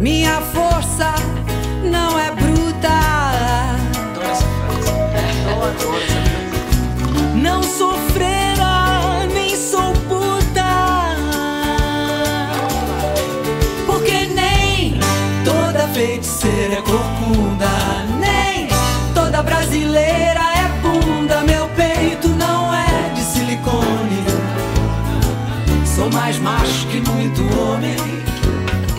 Minha força não é bruta. Não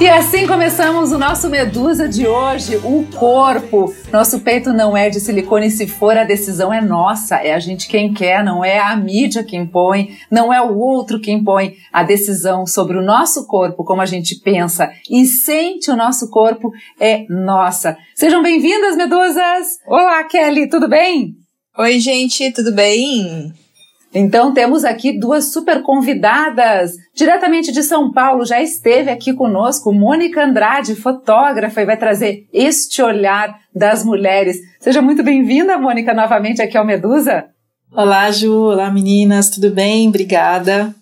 E assim começamos o nosso Medusa de hoje, o corpo. Nosso peito não é de silicone, se for a decisão é nossa, é a gente quem quer, não é a mídia que impõe, não é o outro que impõe. A decisão sobre o nosso corpo, como a gente pensa e sente o nosso corpo, é nossa. Sejam bem-vindas, Medusas! Olá, Kelly, tudo bem? Oi, gente, tudo bem? Então temos aqui duas super convidadas, diretamente de São Paulo, já esteve aqui conosco, Mônica Andrade, fotógrafa, e vai trazer este olhar das mulheres. Seja muito bem-vinda, Mônica, novamente aqui ao Medusa. Olá, Ju, olá meninas, tudo bem? Obrigada.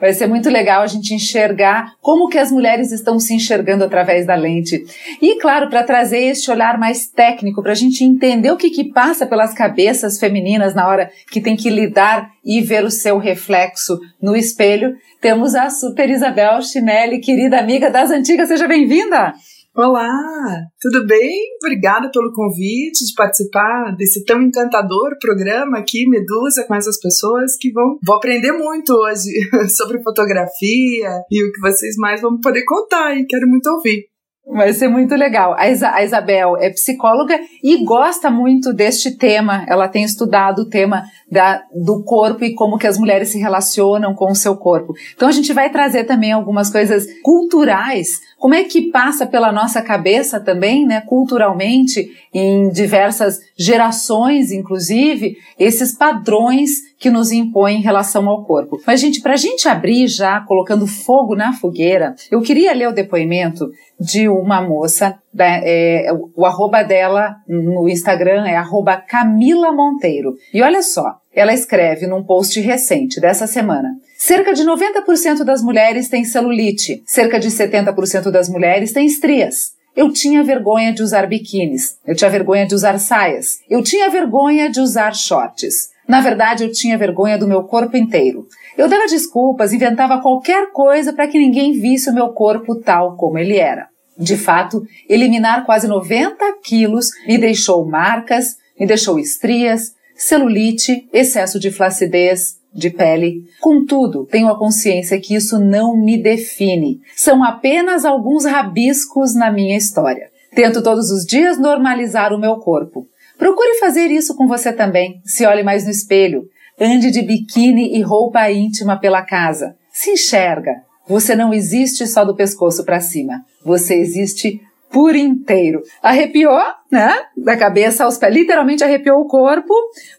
Vai ser muito legal a gente enxergar como que as mulheres estão se enxergando através da lente. E, claro, para trazer este olhar mais técnico, para a gente entender o que, que passa pelas cabeças femininas na hora que tem que lidar e ver o seu reflexo no espelho, temos a super Isabel Chinelli, querida amiga das antigas. Seja bem-vinda! Olá, tudo bem? Obrigada pelo convite de participar desse tão encantador programa aqui, Medusa, com essas pessoas que vão, vou aprender muito hoje sobre fotografia e o que vocês mais vão poder contar e quero muito ouvir. Vai ser muito legal. A, Isa a, Isabel é psicóloga e gosta muito deste tema. Ela tem estudado o tema da, do corpo e como que as mulheres se relacionam com o seu corpo. Então a gente vai trazer também algumas coisas culturais. Como é que passa pela nossa cabeça também, né, culturalmente, em diversas gerações, inclusive, esses padrões que nos impõem em relação ao corpo. Mas, gente, para a gente abrir já, colocando fogo na fogueira, eu queria ler o depoimento de uma moça, da, é, o arroba dela no Instagram é arroba Camila Monteiro. E olha só, ela escreve num post recente dessa semana. Cerca de 90% das mulheres têm celulite, cerca de 70% das mulheres têm estrias. Eu tinha vergonha de usar biquínis, eu tinha vergonha de usar saias, eu tinha vergonha de usar shorts. Na verdade, eu tinha vergonha do meu corpo inteiro. Eu dava desculpas, inventava qualquer coisa para que ninguém visse o meu corpo tal como ele era. De fato, eliminar quase 90 quilos me deixou marcas, me deixou estrias, celulite, excesso de flacidez de pele. Contudo, tenho a consciência que isso não me define. São apenas alguns rabiscos na minha história. Tento todos os dias normalizar o meu corpo. Procure fazer isso com você também. Se olhe mais no espelho. Ande de biquíni e roupa íntima pela casa. Se enxerga. Você não existe só do pescoço para cima. Você existe por inteiro. Arrepiou, né? Da cabeça aos pés. Literalmente arrepiou o corpo,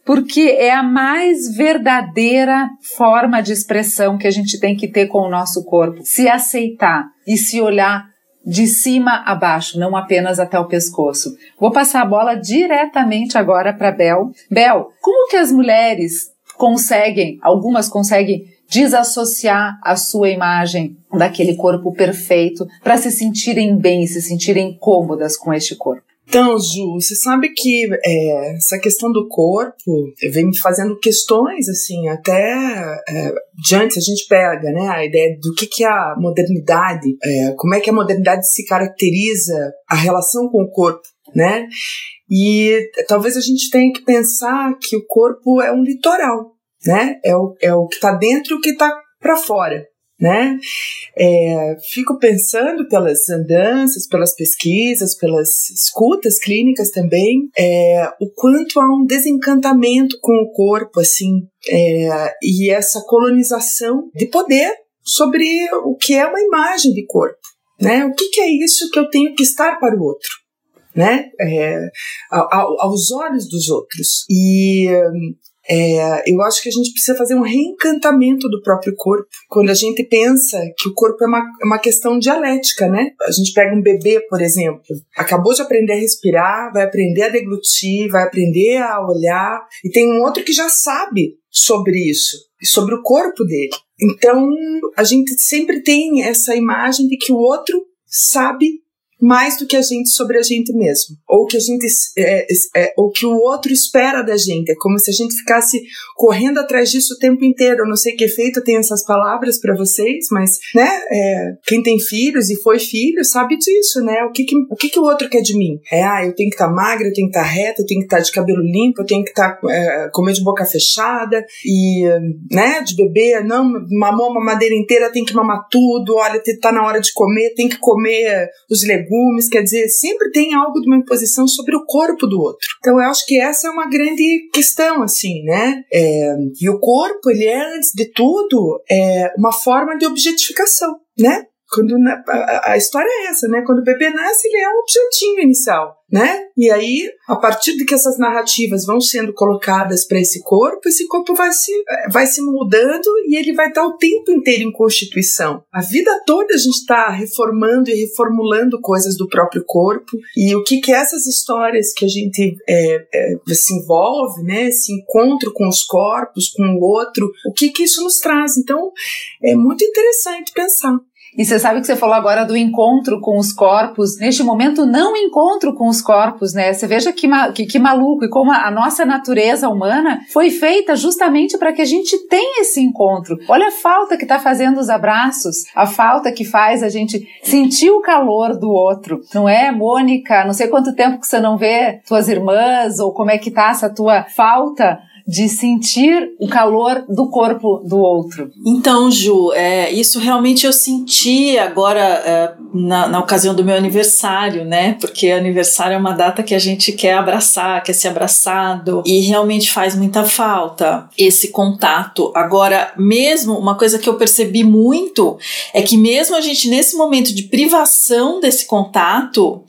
porque é a mais verdadeira forma de expressão que a gente tem que ter com o nosso corpo. Se aceitar e se olhar de cima a baixo, não apenas até o pescoço. Vou passar a bola diretamente agora para Bel. Bel, como que as mulheres conseguem, algumas conseguem desassociar a sua imagem daquele corpo perfeito para se sentirem bem, se sentirem cômodas com este corpo. Então, Ju, você sabe que é, essa questão do corpo vem me fazendo questões, assim, até é, de antes a gente pega, né, a ideia do que, que é a modernidade, é, como é que a modernidade se caracteriza a relação com o corpo, né? E talvez a gente tenha que pensar que o corpo é um litoral, né? É o, é o que está dentro e o que está para fora. Né? É, fico pensando pelas andanças, pelas pesquisas, pelas escutas clínicas também, é, o quanto há um desencantamento com o corpo, assim, é, e essa colonização de poder sobre o que é uma imagem de corpo, né? O que, que é isso que eu tenho que estar para o outro? Né? É, aos olhos dos outros. E é, eu acho que a gente precisa fazer um reencantamento do próprio corpo. Quando a gente pensa que o corpo é uma, é uma questão dialética, né? A gente pega um bebê, por exemplo, acabou de aprender a respirar, vai aprender a deglutir, vai aprender a olhar, e tem um outro que já sabe sobre isso, sobre o corpo dele. Então, a gente sempre tem essa imagem de que o outro sabe mais do que a gente sobre a gente mesmo, ou que a gente é, é, ou que o outro espera da gente. É como se a gente ficasse correndo atrás disso o tempo inteiro. Eu não sei que efeito tem essas palavras para vocês, mas né, é, quem tem filhos e foi filho sabe disso, né? O que que, o que que o outro quer de mim? É, ah, eu tenho que estar tá magra, eu tenho que estar tá reta, eu tenho que estar tá de cabelo limpo, eu tenho que estar tá, é, comer de boca fechada e né, de beber, não mamou uma madeira inteira, tem que mamar tudo. Olha, tá na hora de comer, tem que comer os legumes legumes, quer dizer, sempre tem algo de uma imposição sobre o corpo do outro. Então eu acho que essa é uma grande questão, assim, né? É, e o corpo, ele é, antes de tudo, é uma forma de objetificação, né? Quando a, a história é essa, né? Quando o bebê nasce, ele é um objetinho inicial né? E aí, a partir de que essas narrativas vão sendo colocadas para esse corpo, esse corpo vai se, vai se mudando e ele vai estar o tempo inteiro em constituição. A vida toda a gente está reformando e reformulando coisas do próprio corpo e o que que essas histórias que a gente é, é, se envolve, né? Esse encontro com os corpos, com o outro, o que que isso nos traz? Então, é muito interessante pensar. E você sabe que você falou agora do encontro com os corpos. Neste momento, não encontro com os corpos, né? Você veja que, que, que maluco e como a, a nossa natureza humana foi feita justamente para que a gente tenha esse encontro. Olha a falta que está fazendo os abraços, a falta que faz a gente sentir o calor do outro. Não é, Mônica? Não sei quanto tempo que você não vê tuas irmãs ou como é que tá essa tua falta de sentir o calor do corpo do outro. Então, Ju, é, isso realmente eu senti agora é, na, na, ocasião do meu aniversário, né? Porque aniversário é uma data que a gente quer abraçar, quer ser abraçado e realmente faz muita falta esse contato. Agora, mesmo uma coisa que eu percebi muito é que mesmo a gente nesse momento de privação desse contato,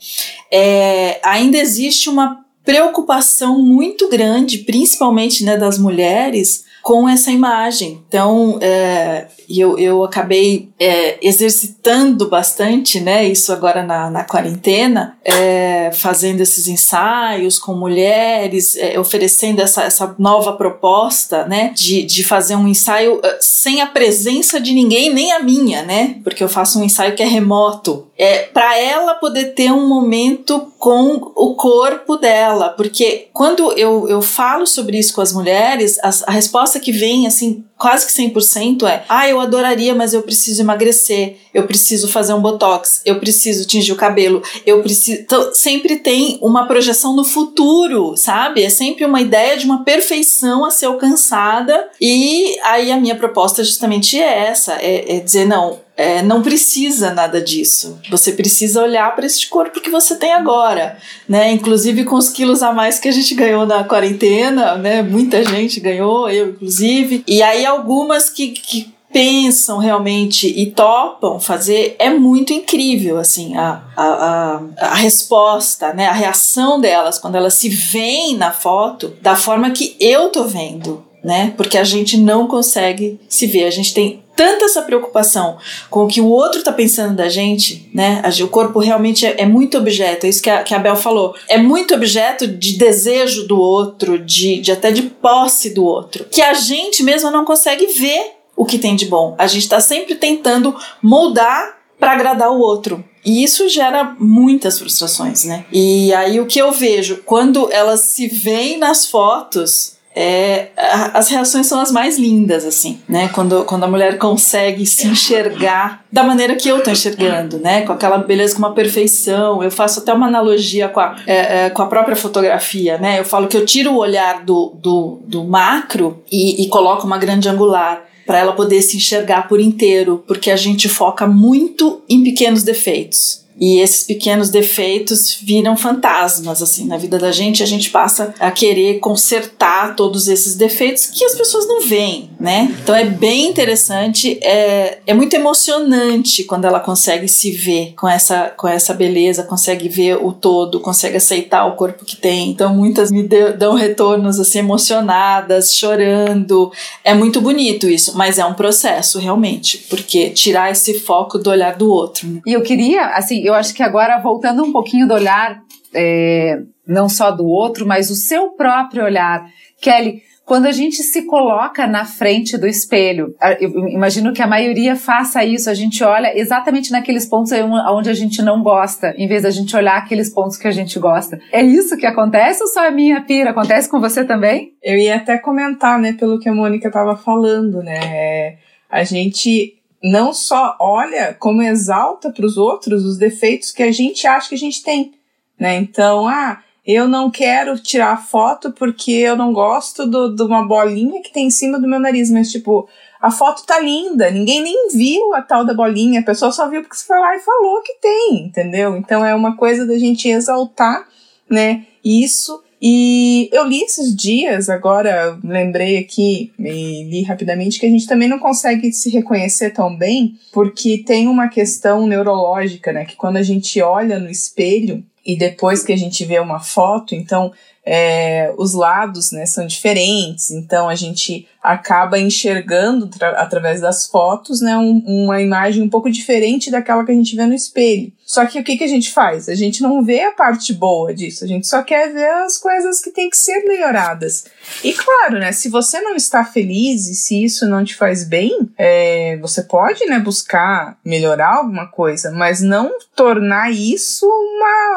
é, ainda existe uma preocupação muito grande, principalmente né, das mulheres, com essa imagem. Então, é, eu, eu acabei é, exercitando bastante, né, isso agora na, na quarentena, é, fazendo esses ensaios com mulheres, é, oferecendo essa, essa nova proposta, né, de, de fazer um ensaio é, sem a presença de ninguém, nem a minha, né, porque eu faço um ensaio que é remoto. É, para ela poder ter um momento com o corpo dela, porque quando eu, eu falo sobre isso com as mulheres, a, a resposta que vem, assim, quase que 100% é: ah, eu adoraria, mas eu preciso emagrecer, eu preciso fazer um botox, eu preciso tingir o cabelo, eu preciso. Então, sempre tem uma projeção no futuro, sabe? É sempre uma ideia de uma perfeição a ser alcançada. E aí a minha proposta justamente é essa: é, é dizer, não, é, não precisa nada disso. Você precisa olhar para esse corpo que você tem agora, né? Inclusive com os quilos a mais que a gente ganhou na quarentena, né? Muita gente ganhou, eu inclusive. E aí algumas que, que pensam realmente e topam fazer é muito incrível assim a, a, a, a, resposta né a reação delas quando elas se veem na foto da forma que eu tô vendo né porque a gente não consegue se ver. A gente tem tanta essa preocupação com o que o outro está pensando da gente, né? O corpo realmente é, é muito objeto, é isso que a, que a Bel falou. É muito objeto de desejo do outro, de, de até de posse do outro, que a gente mesmo não consegue ver o que tem de bom. A gente está sempre tentando moldar para agradar o outro. E isso gera muitas frustrações, né? E aí o que eu vejo, quando elas se veem nas fotos, é, as reações são as mais lindas, assim, né? Quando, quando a mulher consegue se enxergar da maneira que eu tô enxergando, né? Com aquela beleza, com uma perfeição. Eu faço até uma analogia com a, é, é, com a própria fotografia, né? Eu falo que eu tiro o olhar do, do, do macro e, e coloco uma grande angular para ela poder se enxergar por inteiro, porque a gente foca muito em pequenos defeitos. E esses pequenos defeitos viram fantasmas, assim, na vida da gente. A gente passa a querer consertar todos esses defeitos que as pessoas não veem, né? Então é bem interessante, é, é muito emocionante quando ela consegue se ver com essa, com essa beleza, consegue ver o todo, consegue aceitar o corpo que tem. Então muitas me deu, dão retornos, assim, emocionadas, chorando. É muito bonito isso, mas é um processo, realmente, porque tirar esse foco do olhar do outro. Né? E eu queria, assim, eu acho que agora, voltando um pouquinho do olhar, é, não só do outro, mas o seu próprio olhar. Kelly, quando a gente se coloca na frente do espelho, eu imagino que a maioria faça isso, a gente olha exatamente naqueles pontos onde a gente não gosta, em vez da gente olhar aqueles pontos que a gente gosta. É isso que acontece ou só a minha pira? Acontece com você também? Eu ia até comentar, né, pelo que a Mônica estava falando, né, é, a gente não só olha, como exalta para os outros os defeitos que a gente acha que a gente tem, né? Então, ah, eu não quero tirar foto porque eu não gosto do, de uma bolinha que tem em cima do meu nariz, mas tipo, a foto tá linda, ninguém nem viu a tal da bolinha, a pessoa só viu porque você foi lá e falou que tem, entendeu? Então é uma coisa da gente exaltar, né? Isso e eu li esses dias, agora lembrei aqui e li rapidamente que a gente também não consegue se reconhecer tão bem, porque tem uma questão neurológica, né? Que quando a gente olha no espelho e depois que a gente vê uma foto, então é, os lados né, são diferentes, então a gente acaba enxergando através das fotos né, um, uma imagem um pouco diferente daquela que a gente vê no espelho. Só que o que, que a gente faz? A gente não vê a parte boa disso, a gente só quer ver as coisas que tem que ser melhoradas. E claro, né, se você não está feliz e se isso não te faz bem, é, você pode né, buscar melhorar alguma coisa, mas não tornar isso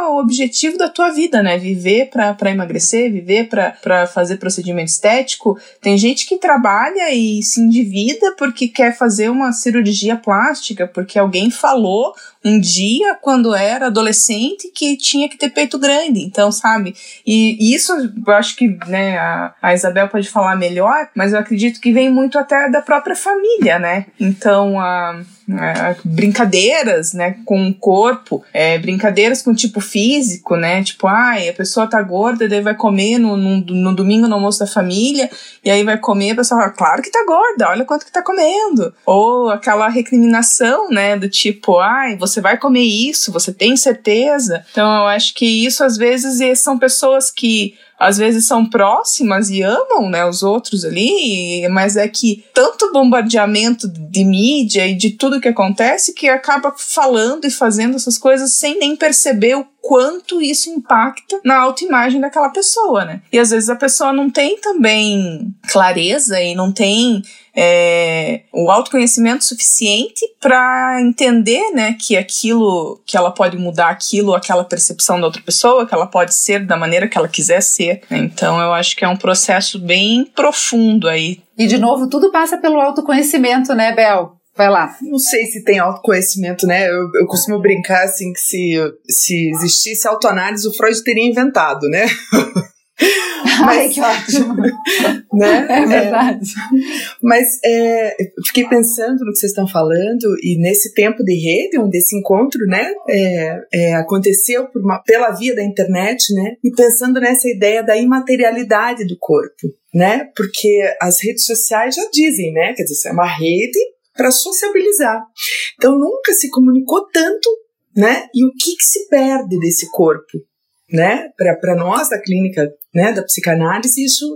um objetivo da tua vida, né? Viver para emagrecer, viver para fazer procedimento estético. Tem gente que trabalha e se endivida porque quer fazer uma cirurgia plástica, porque alguém falou um dia quando era adolescente que tinha que ter peito grande, então sabe? E, isso eu acho que né, a, a Isabel pode falar melhor, mas eu acredito que vem muito até da própria família, né? Então a é, brincadeiras, né, com o corpo, é, brincadeiras com tipo físico, né, tipo, ai, a pessoa tá gorda, daí vai comer no, no, no, domingo no almoço da família, e aí vai comer, a pessoa fala, claro que tá gorda, olha quanto que tá comendo. Ou aquela recriminação, né, do tipo, ai, você vai comer isso, você tem certeza? Então eu acho que isso às vezes são pessoas que às vezes são próximas e amam, né, os outros ali, mas é que tanto bombardeamento de mídia e de tudo que acontece que acaba falando e fazendo essas coisas sem nem perceber o quanto isso impacta na autoimagem daquela pessoa, né? E às vezes a pessoa não tem também clareza e não tem é, o autoconhecimento suficiente para entender, né, que aquilo, que ela pode mudar aquilo, aquela percepção da outra pessoa, que ela pode ser da maneira que ela quiser ser. Né? Então eu acho que é um processo bem profundo aí. E de novo, tudo passa pelo autoconhecimento, né, Bel? Vai lá. Não sei se tem autoconhecimento, né? Eu, eu costumo brincar assim que se, se existisse autoanálise, o Freud teria inventado, né? Mas, Ai, que ótimo. Né? É verdade. É, mas é, fiquei pensando no que vocês estão falando e nesse tempo de rede, onde esse encontro né, é, é, aconteceu uma, pela via da internet, né? E pensando nessa ideia da imaterialidade do corpo, né? Porque as redes sociais já dizem, né? Quer dizer, é uma rede para sociabilizar. Então nunca se comunicou tanto, né? E o que, que se perde desse corpo, né? Para nós da clínica né, da psicanálise, isso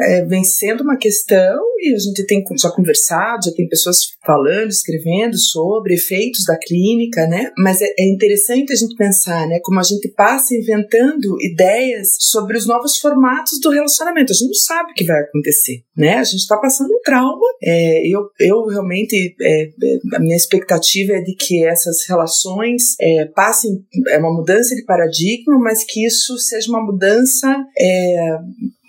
é, vem sendo uma questão e a gente tem já conversado, já tem pessoas falando, escrevendo sobre efeitos da clínica, né? Mas é, é interessante a gente pensar, né, como a gente passa inventando ideias sobre os novos formatos do relacionamento. A gente não sabe o que vai acontecer, né? A gente está passando um trauma. É, eu, eu realmente, é, a minha expectativa é de que essas relações é, passem, é uma mudança de paradigma, mas que isso seja uma mudança é, mais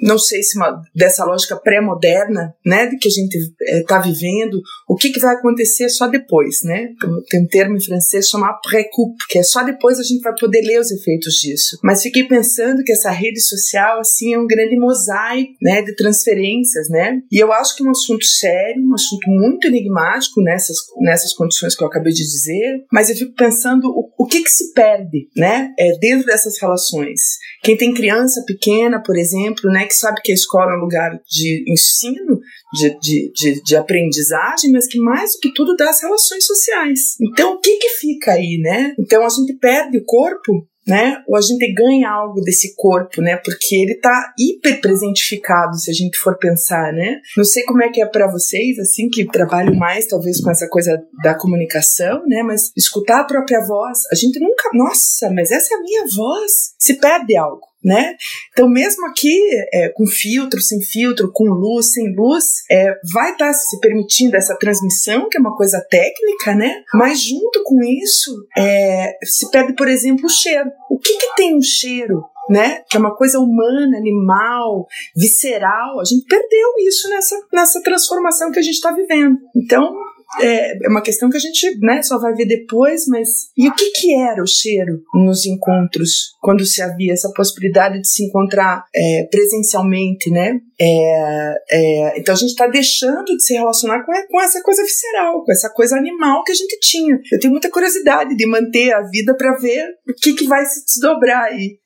não sei se uma, dessa lógica pré-moderna, né, de que a gente está é, vivendo, o que, que vai acontecer só depois, né? Tem um termo em francês chamado pré-coup, que é só depois a gente vai poder ler os efeitos disso. Mas fiquei pensando que essa rede social, assim, é um grande mosaico, né, de transferências, né? E eu acho que é um assunto sério, um assunto muito enigmático nessas, nessas condições que eu acabei de dizer, mas eu fico pensando o, o que que se perde, né, é, dentro dessas relações. Quem tem criança pequena, por exemplo, né, que sabe que a escola é um lugar de ensino, de, de, de, de, aprendizagem, mas que mais do que tudo dá as relações sociais. Então, o que que fica aí, né? Então, a gente perde o corpo né? Ou a gente ganha algo desse corpo, né? Porque ele tá hiper presentificado, se a gente for pensar, né? Não sei como é que é para vocês, assim, que trabalham mais, talvez, com essa coisa da comunicação, né? Mas escutar a própria voz, a gente nunca, nossa, mas essa é a minha voz, se perde algo né? Então, mesmo aqui, é, com filtro, sem filtro, com luz, sem luz, é, vai estar tá se permitindo essa transmissão, que é uma coisa técnica, né? Mas junto com isso, é, se perde, por exemplo, o cheiro. O que, que tem um cheiro? Né? Que é uma coisa humana, animal, visceral. A gente perdeu isso nessa, nessa transformação que a gente está vivendo. Então, é, é uma questão que a gente né, só vai ver depois, mas e o que, que era o cheiro nos encontros, quando se havia essa possibilidade de se encontrar é, presencialmente, né? É, é, então a gente está deixando de se relacionar com, com essa coisa visceral, com essa coisa animal que a gente tinha. Eu tenho muita curiosidade de manter a vida para ver o que, que vai se desdobrar aí.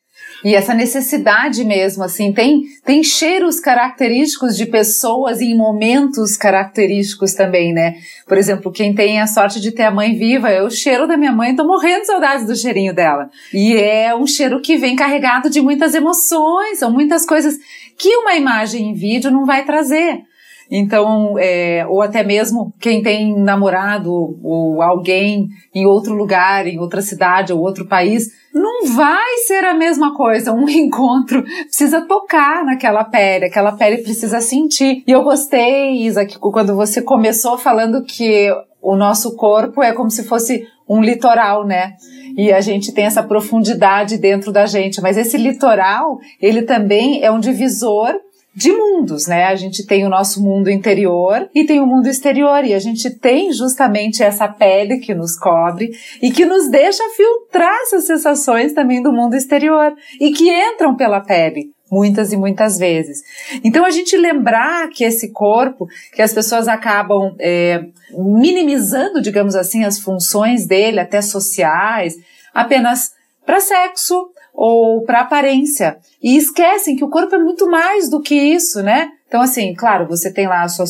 E essa necessidade mesmo, assim, tem, tem cheiros característicos de pessoas em momentos característicos também, né? Por exemplo, quem tem a sorte de ter a mãe viva, é o cheiro da minha mãe, tô morrendo de saudades do cheirinho dela. E é um cheiro que vem carregado de muitas emoções, são muitas coisas que uma imagem em vídeo não vai trazer. Então, é, ou até mesmo quem tem namorado ou alguém em outro lugar, em outra cidade ou outro país, não vai ser a mesma coisa. Um encontro precisa tocar naquela pele, aquela pele precisa sentir. E eu gostei, Isa, que quando você começou falando que o nosso corpo é como se fosse um litoral, né? E a gente tem essa profundidade dentro da gente, mas esse litoral, ele também é um divisor de mundos, né? A gente tem o nosso mundo interior e tem o mundo exterior, e a gente tem justamente essa pele que nos cobre e que nos deixa filtrar essas sensações também do mundo exterior e que entram pela pele muitas e muitas vezes. Então a gente lembrar que esse corpo, que as pessoas acabam é, minimizando, digamos assim, as funções dele, até sociais, apenas para sexo, ou para aparência. E esquecem que o corpo é muito mais do que isso, né? Então, assim, claro, você tem lá sua,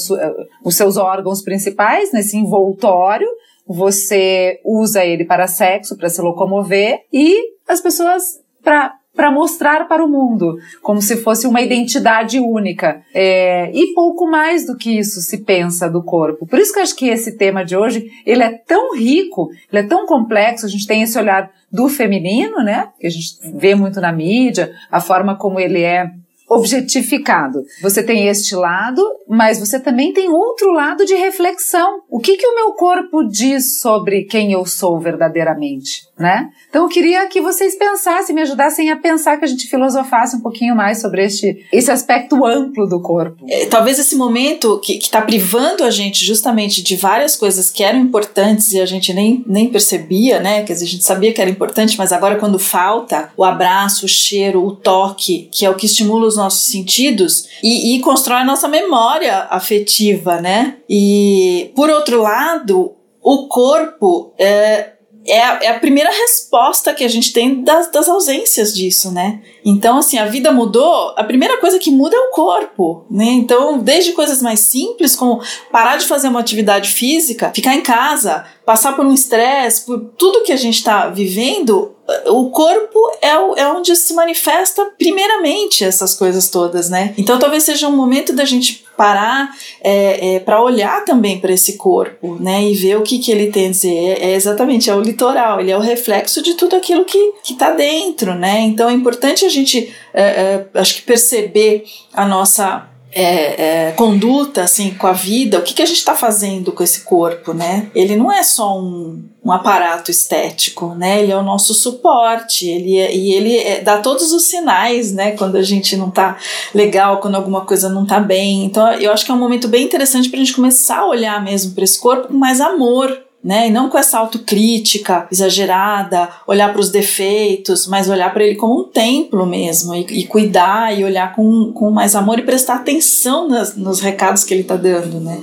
os seus órgãos principais nesse envoltório, você usa ele para sexo, para se locomover, e as pessoas, para para mostrar para o mundo, como se fosse uma identidade única. É, e pouco mais do que isso se pensa do corpo. Por isso que eu acho que esse tema de hoje, ele é tão rico, ele é tão complexo, a gente tem esse olhar do feminino, né, que a gente vê muito na mídia, a forma como ele é objetificado. Você tem este lado, mas você também tem outro lado de reflexão. O que que o meu corpo diz sobre quem eu sou verdadeiramente, né? Então eu queria que vocês pensassem, me ajudassem a pensar que a gente filosofasse um pouquinho mais sobre este esse aspecto amplo do corpo. É, talvez esse momento que está privando a gente justamente de várias coisas que eram importantes e a gente nem, nem percebia, né? Quer dizer, a gente sabia que era importante, mas agora quando falta o abraço, o cheiro, o toque, que é o que estimula os nossos sentidos e, e constrói a nossa memória afetiva, né? E por outro lado, o corpo é, é a, é a, primeira resposta que a gente tem das, das ausências disso, né? Então, assim, a vida mudou, a primeira coisa que muda é o corpo, né? Então, desde coisas mais simples, como parar de fazer uma atividade física, ficar em casa, passar por um estresse, por tudo que a gente está vivendo, o corpo é, é onde se manifesta primeiramente essas coisas todas, né? Então talvez seja um momento da gente parar é, é, para olhar também para esse corpo, né? E ver o que, que ele tem a dizer. É, é, exatamente, é o litoral, ele é o reflexo de tudo aquilo que, que tá dentro, né? Então é importante a gente, é, é, acho que perceber a nossa é, é, conduta assim com a vida, o que, que a gente está fazendo com esse corpo, né? Ele não é só um, um aparato estético, né? Ele é o nosso suporte, ele é, e ele é, dá todos os sinais, né? Quando a gente não tá legal, quando alguma coisa não tá bem. Então, eu acho que é um momento bem interessante para a gente começar a olhar mesmo para esse corpo com mais amor, né? E não com essa autocrítica exagerada, olhar para os defeitos, mas olhar para ele como um templo mesmo e, e, cuidar e olhar com, com mais amor e prestar atenção nas, nos recados que ele está dando, né?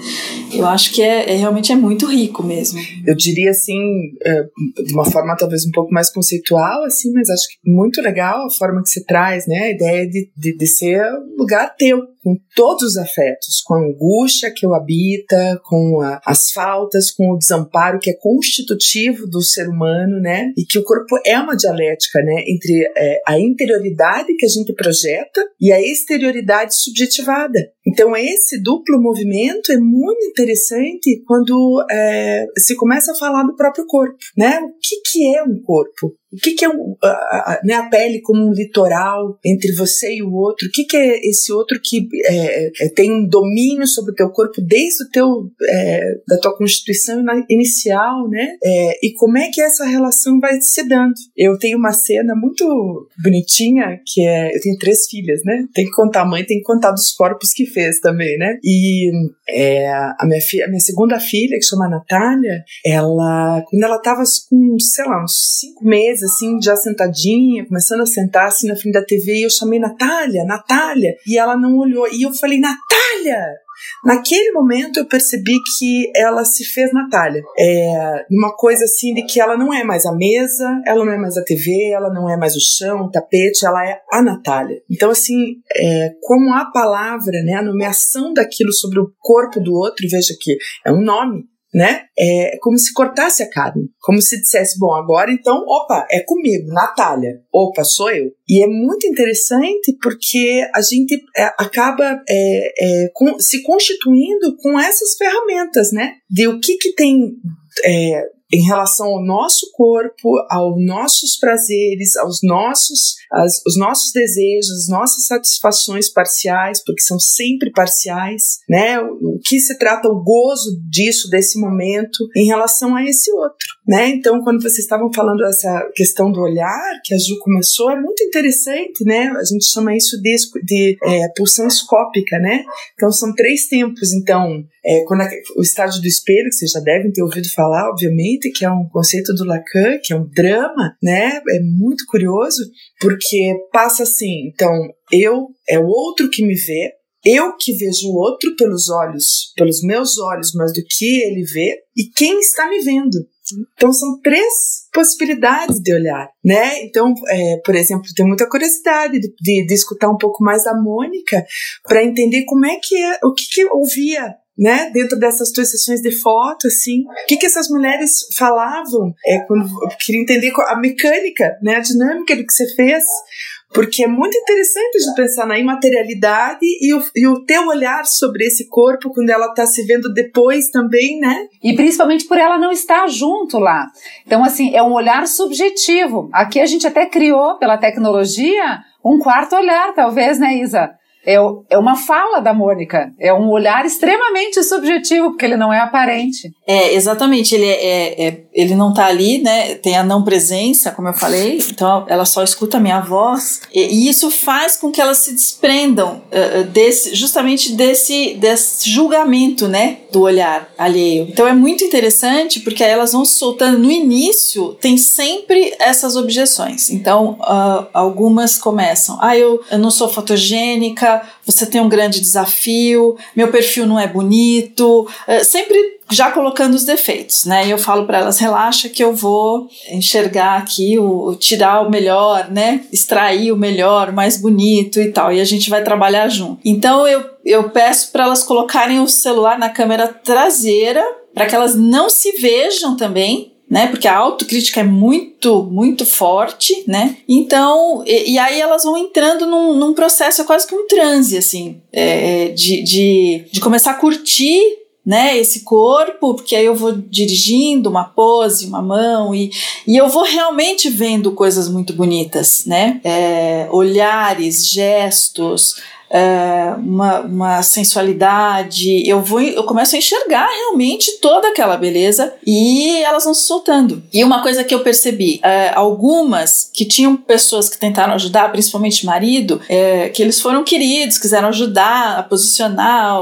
Eu acho que é, é, realmente é muito rico mesmo. Eu diria assim, é, de uma forma talvez um pouco mais conceitual, assim, mas acho que muito legal a forma que você traz, né? A ideia de, de, de ser lugar teu, com todos os afetos, com a angústia que o habita, com a, as faltas, com o desamparo que é constitutivo do ser humano, né? E que o corpo é uma dialética, né? Entre é, a interioridade que a gente projeta e a exterioridade subjetivada. Então, esse duplo movimento é muito interessante quando é, se começa a falar do próprio corpo, né? O que, que é um corpo? O que, que é um, a, a, né, a pele como um litoral entre você e o outro? O que, que é esse outro que é, é, tem um domínio sobre o teu corpo desde o teu é, da tua constituição inicial, né? É, e como é que essa relação vai se dando? Eu tenho uma cena muito bonitinha que é eu tenho três filhas, né? Tem que contar a mãe, tem que contar dos corpos que fez também, né? E é, a minha filha, a minha segunda filha que chama Natália, ela quando ela tava com sei lá uns cinco meses assim, já sentadinha, começando a sentar assim na frente da TV, e eu chamei Natália, Natália, e ela não olhou. E eu falei, Natália! Naquele momento eu percebi que ela se fez Natália. É uma coisa assim de que ela não é mais a mesa, ela não é mais a TV, ela não é mais o chão, o tapete, ela é a Natália. Então, assim, é, como a palavra, né, a nomeação daquilo sobre o corpo do outro, veja que é um nome, né? É como se cortasse a carne, como se dissesse, bom, agora então, opa, é comigo, Natália, opa, sou eu. E é muito interessante porque a gente é, acaba é, é, com, se constituindo com essas ferramentas, né? De o que que tem é, em relação ao nosso corpo, aos nossos prazeres, aos nossos, as, os nossos desejos, as nossas satisfações parciais, porque são sempre parciais, né? O, o que se trata o gozo disso, desse momento, em relação a esse outro, né? Então, quando vocês estavam falando dessa questão do olhar, que a Ju começou, é muito interessante, né? A gente chama isso de, de é, pulsão escópica, né? Então, são três tempos. Então, é, quando a, o estágio do espelho, que vocês já devem ter ouvido falar, obviamente, que é um conceito do Lacan, que é um drama, né? É muito curioso, porque passa assim, então, eu é o outro que me vê, eu que vejo o outro pelos olhos, pelos meus olhos, mas do que ele vê, e quem está me vendo. Então são três possibilidades de olhar, né? Então, é, por exemplo, tenho muita curiosidade de, de, de, escutar um pouco mais da Mônica para entender como é que é, o que, que eu ouvia né, dentro dessas tuas sessões de foto, assim, o que que essas mulheres falavam, é, quando eu queria entender a mecânica, né, a dinâmica do que você fez, porque é muito interessante de pensar na imaterialidade e o, e o teu olhar sobre esse corpo quando ela está se vendo depois também, né? E principalmente por ela não estar junto lá. Então, assim, é um olhar subjetivo. Aqui a gente até criou, pela tecnologia, um quarto olhar, talvez, né, Isa? É, é uma fala da Mônica, é um olhar extremamente subjetivo, porque ele não é aparente. É, exatamente, ele, é, é, é ele não está ali, né? Tem a não presença, como eu falei, então ela só escuta a minha voz, e, e isso faz com que elas se desprendam uh, desse, justamente desse, desse julgamento, né? Do olhar alheio. Então é muito interessante, porque aí elas vão soltando no início, tem sempre essas objeções. Então, uh, algumas começam, ah, eu, eu não sou fotogênica você tem um grande desafio, meu perfil não é bonito, é, sempre já colocando os defeitos, né? E eu falo para elas, relaxa que eu vou enxergar aqui, o, tirar o melhor, né? Extrair o melhor, o mais bonito e tal, e a gente vai trabalhar junto. Então eu, eu peço para elas colocarem o celular na câmera traseira, para que elas não se vejam também, né? Porque a autocrítica é muito, muito forte, né? Então, e, e aí elas vão entrando num, num, processo quase que um transe, assim, é, de, de, de começar a curtir né, esse corpo, porque aí eu vou dirigindo uma pose, uma mão, e, e eu vou realmente vendo coisas muito bonitas, né? É, olhares, gestos, é, uma, uma sensualidade. Eu vou, eu começo a enxergar realmente toda aquela beleza e elas vão se soltando. E uma coisa que eu percebi, é, algumas que tinham pessoas que tentaram ajudar, principalmente marido, é, que eles foram queridos, quiseram ajudar a posicionar,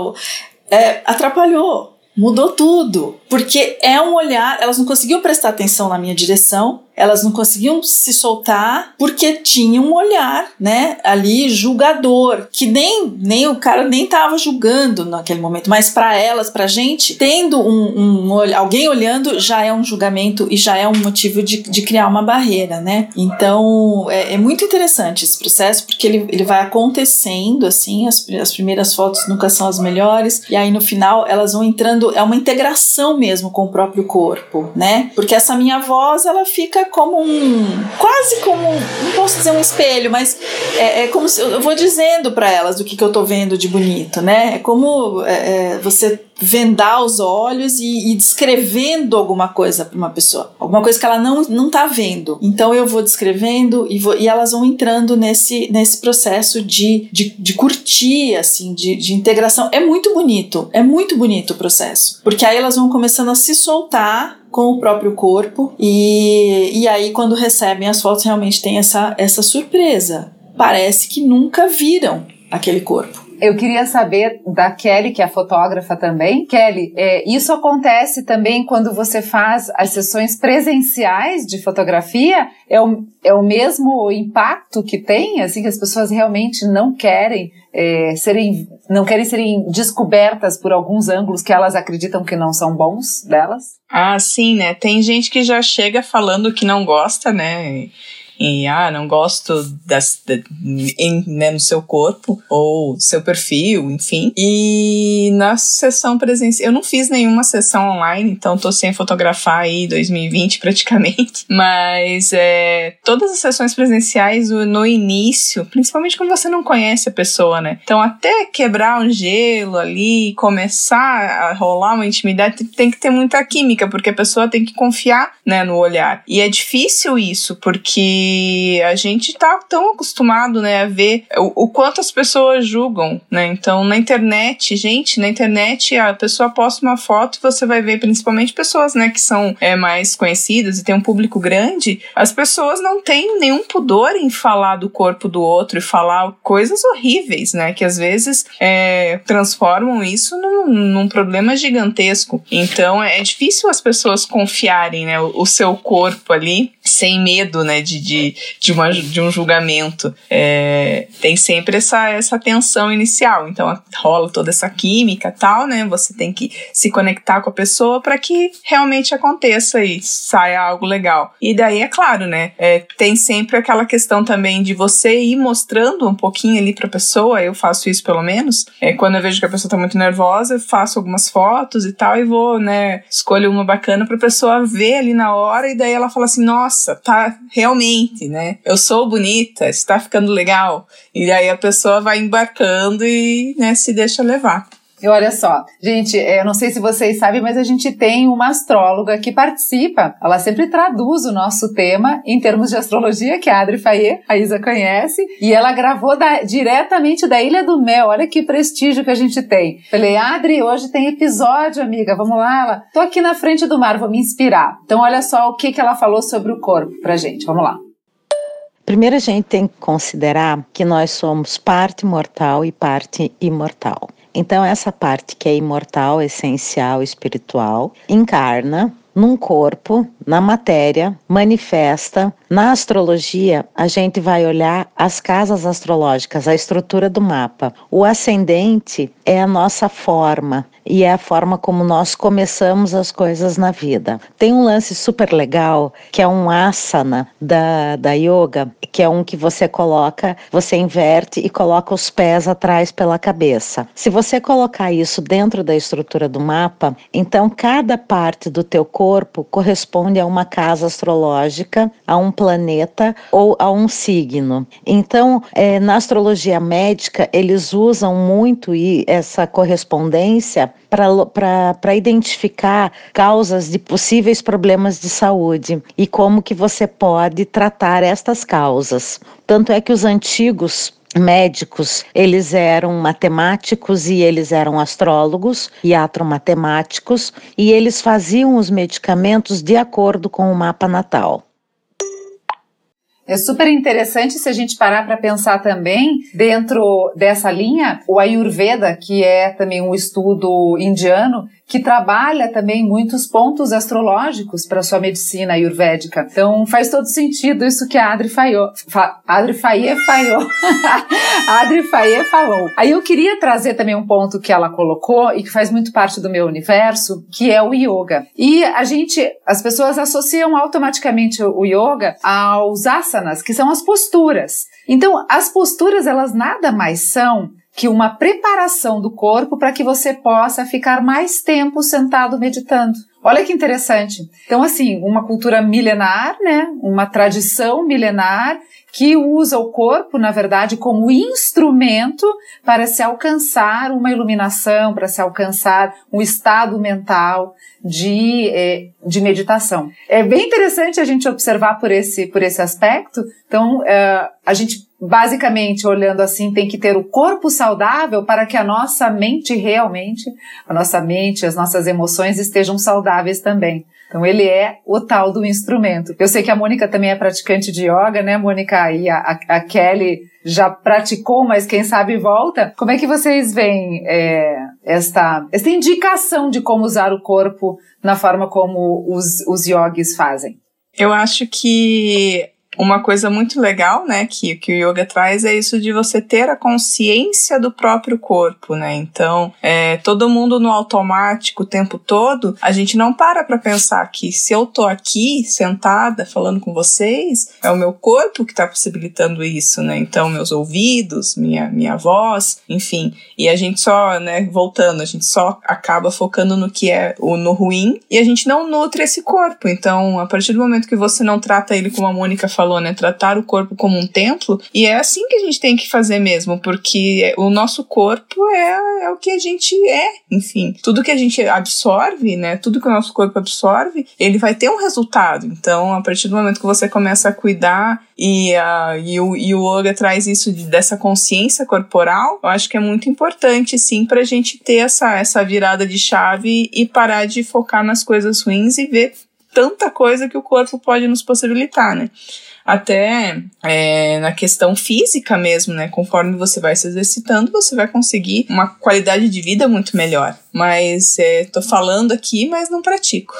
atrapalhou mudou tudo. Porque é um olhar, elas não conseguiam prestar atenção na minha direção, elas não conseguiam se soltar porque tinha um olhar, né, ali julgador, que nem, nem o cara nem tava julgando naquele momento, mas para elas, pra gente, tendo um, um, alguém olhando já é um julgamento e já é um motivo de, de criar uma barreira, né? Então é, é muito interessante esse processo porque ele, ele vai acontecendo assim, as, as primeiras fotos nunca são as melhores, e aí no final elas vão entrando, é uma integração mesmo com o próprio corpo, né? Porque essa minha voz ela fica como um. quase como. não posso dizer um espelho, mas é, é como se. Eu vou dizendo para elas o que, que eu tô vendo de bonito, né? É como é, é você vendar os olhos e, e descrevendo alguma coisa para uma pessoa, alguma coisa que ela não, não tá vendo. Então eu vou descrevendo e, vou, e elas vão entrando nesse, nesse processo de, de, de curtir, assim, de, de integração. É muito bonito, é muito bonito o processo, porque aí elas vão começando a se soltar com o próprio corpo e, e aí quando recebem as fotos realmente tem essa, essa surpresa. Parece que nunca viram aquele corpo. Eu queria saber da Kelly, que é fotógrafa também. Kelly, é, isso acontece também quando você faz as sessões presenciais de fotografia? É o, é o mesmo impacto que tem? Assim, que as pessoas realmente não querem é, serem, não querem serem descobertas por alguns ângulos que elas acreditam que não são bons delas? Ah, sim, né? Tem gente que já chega falando que não gosta, né? E ah, não gosto das, de, em, né, no seu corpo ou seu perfil, enfim. E na sessão presencial, eu não fiz nenhuma sessão online, então tô sem fotografar aí 2020 praticamente, mas é, todas as sessões presenciais no início, principalmente quando você não conhece a pessoa, né? Então até quebrar um gelo ali, começar a rolar uma intimidade, tem que ter muita química, porque a pessoa tem que confiar, né, no olhar. E é difícil isso, porque a gente tá tão acostumado, né, a ver o, o, quanto as pessoas julgam, né? Então, na internet, gente, na internet a pessoa posta uma foto e você vai ver principalmente pessoas, né, que são é, mais conhecidas e tem um público grande, as pessoas não têm nenhum pudor em falar do corpo do outro e falar coisas horríveis, né, que às vezes é, transformam isso num, num, problema gigantesco. Então, é difícil as pessoas confiarem, né, o, o seu corpo ali sem medo, né, de, de de, uma, de um julgamento. É, tem sempre essa, essa tensão inicial. Então rola toda essa química tal, né? Você tem que se conectar com a pessoa para que realmente aconteça e saia algo legal. E daí, é claro, né? É, tem sempre aquela questão também de você ir mostrando um pouquinho ali pra pessoa. Eu faço isso pelo menos. É, quando eu vejo que a pessoa tá muito nervosa, eu faço algumas fotos e tal, e vou, né? Escolho uma bacana pra pessoa ver ali na hora, e daí ela fala assim: nossa, tá realmente né? Eu sou bonita, está ficando legal. E aí a pessoa vai embarcando e né, se deixa levar. E olha só, gente, é, eu não sei se vocês sabem, mas a gente tem uma astróloga que participa. Ela sempre traduz o nosso tema em termos de astrologia, que é a Adri Fayet, a Isa conhece, e ela gravou da, diretamente da Ilha do Mel. Olha que prestígio que a gente tem. Falei, Adri, hoje tem episódio, amiga, vamos lá. Ela, tô aqui na frente do mar, vou me inspirar. Então, olha só o que, que ela falou sobre o corpo pra gente. Vamos lá. Primeiro, a gente tem que considerar que nós somos parte mortal e parte imortal. Então, essa parte que é imortal, essencial, espiritual, encarna num corpo, na matéria, manifesta. Na astrologia, a gente vai olhar as casas astrológicas, a estrutura do mapa. O ascendente é a nossa forma, e é a forma como nós começamos as coisas na vida. Tem um lance super legal que é um asana da, da yoga, que é um que você coloca, você inverte e coloca os pés atrás pela cabeça. Se você colocar isso dentro da estrutura do mapa, então cada parte do teu corpo corresponde a uma casa astrológica, a um planeta ou a um signo. Então, é, na astrologia médica, eles usam muito essa correspondência para identificar causas de possíveis problemas de saúde e como que você pode tratar estas causas. Tanto é que os antigos médicos, eles eram matemáticos e eles eram astrólogos, iatromatemáticos, e eles faziam os medicamentos de acordo com o mapa natal. É super interessante se a gente parar para pensar também dentro dessa linha, o Ayurveda, que é também um estudo indiano, que trabalha também muitos pontos astrológicos para sua medicina ayurvédica. Então faz todo sentido isso que a Adri Fayou, fa, Adri Faye Fayou, Adri Faye falou. Aí eu queria trazer também um ponto que ela colocou e que faz muito parte do meu universo, que é o yoga. E a gente, as pessoas associam automaticamente o yoga aos asanas, que são as posturas. Então, as posturas, elas nada mais são que uma preparação do corpo para que você possa ficar mais tempo sentado meditando. Olha que interessante. Então, assim, uma cultura milenar, né? Uma tradição milenar que usa o corpo, na verdade, como instrumento para se alcançar uma iluminação, para se alcançar um estado mental de, é, de meditação. É bem interessante a gente observar por esse, por esse aspecto. Então, é, a gente basicamente, olhando assim, tem que ter o corpo saudável para que a nossa mente realmente, a nossa mente, as nossas emoções estejam saudáveis também. Então ele é o tal do instrumento. Eu sei que a Mônica também é praticante de yoga, né, Mônica? E a, a, Kelly já praticou, mas quem sabe volta. Como é que vocês veem é, esta, esta indicação de como usar o corpo na forma como os, os yogis fazem? Eu acho que uma coisa muito legal, né, que, que o yoga traz é isso de você ter a consciência do próprio corpo, né? Então, é, todo mundo no automático o tempo todo, a gente não para para pensar que se eu tô aqui sentada falando com vocês, é o meu corpo que está possibilitando isso, né? Então, meus ouvidos, minha, minha voz, enfim. E a gente só, né, voltando, a gente só acaba focando no que é o no ruim e a gente não nutre esse corpo. Então, a partir do momento que você não trata ele como a Mônica falou, falou, né? Tratar o corpo como um templo. E é assim que a gente tem que fazer mesmo, porque o nosso corpo é, é o que a gente é. Enfim, tudo que a gente absorve, né? Tudo que o nosso corpo absorve, ele vai ter um resultado. Então, a partir do momento que você começa a cuidar e, uh, e, o, e o yoga traz isso de, dessa consciência corporal, eu acho que é muito importante, sim, para a gente ter essa, essa virada de chave e parar de focar nas coisas ruins e ver tanta coisa que o corpo pode nos possibilitar, né? Até é, na questão física mesmo, né? Conforme você vai se exercitando, você vai conseguir uma qualidade de vida muito melhor. Mas é, tô falando aqui, mas não pratico.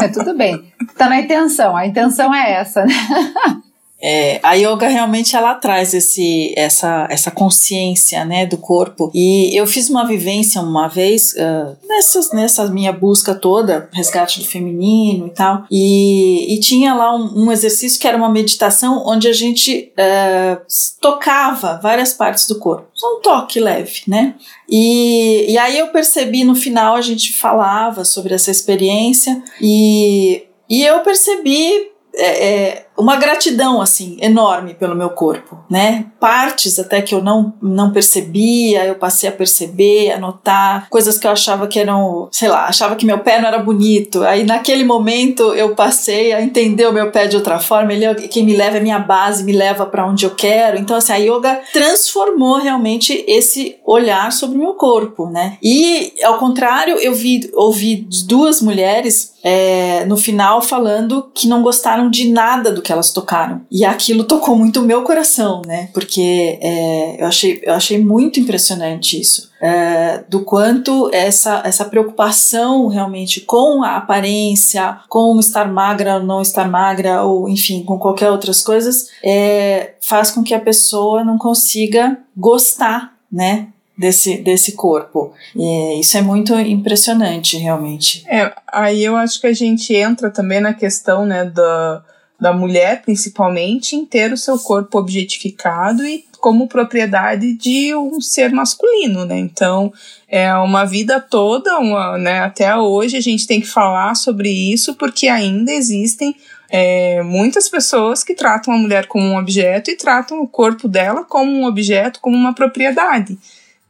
É tudo bem. Tá na intenção. A intenção é essa, né? É, a yoga realmente ela traz esse, essa, essa consciência né, do corpo. E eu fiz uma vivência uma vez, uh, nessa, nessa minha busca toda, resgate do feminino e tal, e, e tinha lá um, um exercício que era uma meditação onde a gente uh, tocava várias partes do corpo. Só um toque leve, né? E, e aí eu percebi no final a gente falava sobre essa experiência e, e eu percebi é, é, uma gratidão assim enorme pelo meu corpo, né? Partes até que eu não não percebia, eu passei a perceber, a notar coisas que eu achava que eram, sei lá, achava que meu pé não era bonito. Aí naquele momento eu passei a entender o meu pé de outra forma. Ele é quem me leva é minha base, me leva para onde eu quero. Então assim, a yoga transformou realmente esse olhar sobre o meu corpo, né? E ao contrário, eu vi ouvi duas mulheres é, no final falando que não gostaram de nada do que elas tocaram. E aquilo tocou muito o meu coração, né? Porque é, eu, achei, eu achei muito impressionante isso. É, do quanto essa, essa preocupação realmente com a aparência, com estar magra ou não estar magra, ou enfim, com qualquer outras coisas, é, faz com que a pessoa não consiga gostar, né? Desse, desse corpo. E isso é muito impressionante, realmente. É, aí eu acho que a gente entra também na questão, né, da da mulher, principalmente, em ter o seu corpo objetificado e como propriedade de um ser masculino, né? Então, é uma vida toda, uma, né? Até hoje a gente tem que falar sobre isso porque ainda existem é, muitas pessoas que tratam a mulher como um objeto e tratam o corpo dela como um objeto, como uma propriedade.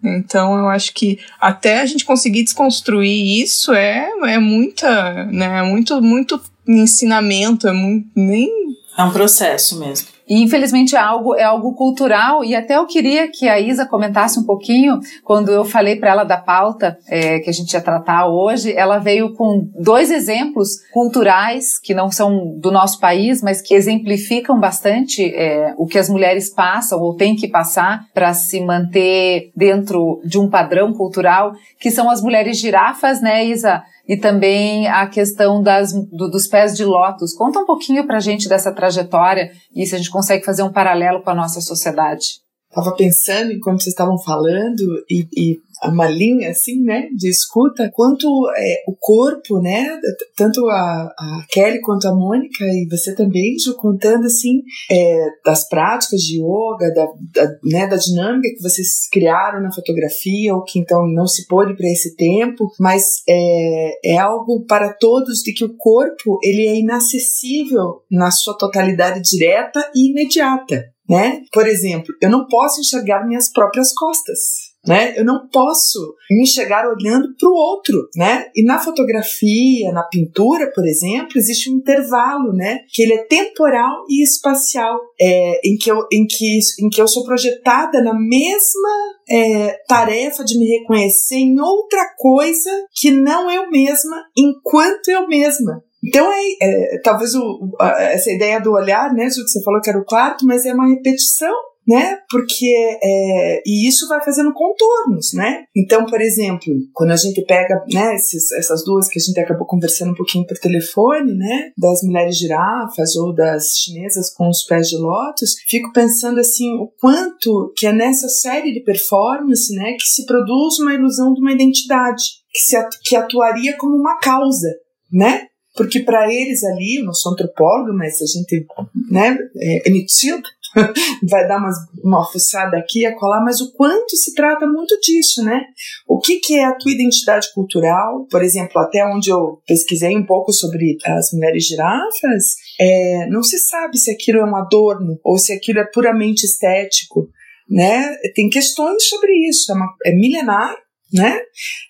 Então eu acho que até a gente conseguir desconstruir isso é, é muita, né, muito, muito ensinamento, é muito, nem... É um processo mesmo. E infelizmente é algo, é algo cultural, e até eu queria que a Isa comentasse um pouquinho, quando eu falei para ela da pauta é, que a gente ia tratar hoje, ela veio com dois exemplos culturais que não são do nosso país, mas que exemplificam bastante é, o que as mulheres passam ou têm que passar para se manter dentro de um padrão cultural, que são as mulheres girafas, né, Isa? E também a questão das, do, dos pés de lótus. Conta um pouquinho para a gente dessa trajetória e se a gente consegue fazer um paralelo com a nossa sociedade. Estava pensando enquanto vocês estavam falando e, e uma linha assim, né, de escuta, quanto é, o corpo, né, tanto a, a, Kelly quanto a Mônica e você também, Ju, contando assim é, das práticas de yoga, da, da, né, da dinâmica que vocês criaram na fotografia, ou que então não se pôde para esse tempo, mas é, é algo para todos de que o corpo ele é inacessível na sua totalidade direta e imediata. Né? Por exemplo, eu não posso enxergar minhas próprias costas né? Eu não posso me enxergar olhando para o outro, né? E na fotografia, na pintura, por exemplo, existe um intervalo, né? Que ele é temporal e espacial, é, em, que eu, em, que, em que eu sou projetada na mesma é, tarefa de me reconhecer em outra coisa que não eu mesma, enquanto eu mesma. Então é, é talvez o, essa ideia do olhar, né, Ju, que você falou que era o quarto, mas é uma repetição né? Porque é, e isso vai fazendo contornos, né? Então, por exemplo, quando a gente pega, né, esses, essas duas que a gente acabou conversando um pouquinho por telefone, né, das mulheres girafas ou das chinesas com os pés de lótus, fico pensando assim o quanto que é nessa série de performance, né, que se produz uma ilusão de uma identidade que se que atuaria como uma causa, né? Porque para eles ali, eu não sou antropóloga, mas a gente, né, é, Enitilda, vai dar umas, uma fuçada aqui e colar, mas o quanto se trata muito disso, né? O que, que é a tua identidade cultural? Por exemplo, até onde eu pesquisei um pouco sobre as mulheres girafas, é, não se sabe se aquilo é um adorno ou se aquilo é puramente estético. Né? Tem questões sobre isso, é, uma, é milenar, né?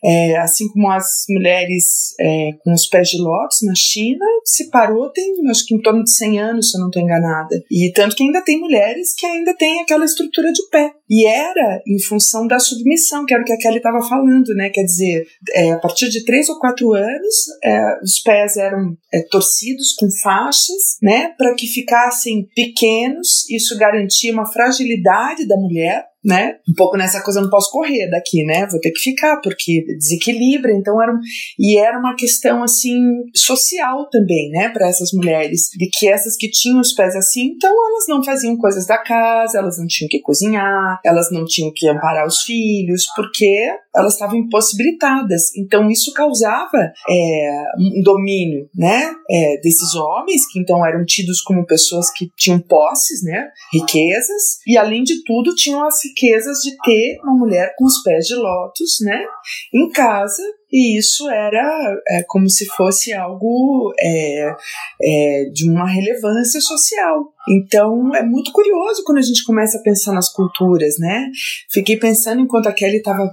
É, assim como as mulheres é, com os pés de lótus na China, se parou tem acho que em torno de 100 anos, se eu não estou enganada. E tanto que ainda tem mulheres que ainda têm aquela estrutura de pé. E era em função da submissão, que era o que a Kelly estava falando, né? Quer dizer, é, a partir de 3 ou 4 anos, é, os pés eram é, torcidos com faixas, né? Para que ficassem pequenos, isso garantia uma fragilidade da mulher, né? Um pouco nessa coisa, eu não posso correr daqui, né? Vou ter que ficar, porque desequilibra. Então, era, e era uma questão, assim, social também, né? Para essas mulheres, de que essas que tinham os pés assim, então elas não faziam coisas da casa, elas não tinham que cozinhar, elas não tinham que amparar os filhos, porque elas estavam impossibilitadas. Então, isso causava é, um domínio, né? É, desses homens, que então eram tidos como pessoas que tinham posses, né? Riquezas, e além de tudo, tinham as riquezas de ter uma mulher com os pés de lótus, né, em casa, e isso era é, como se fosse algo é, é, de uma relevância social. Então é muito curioso quando a gente começa a pensar nas culturas, né? Fiquei pensando enquanto a Kelly estava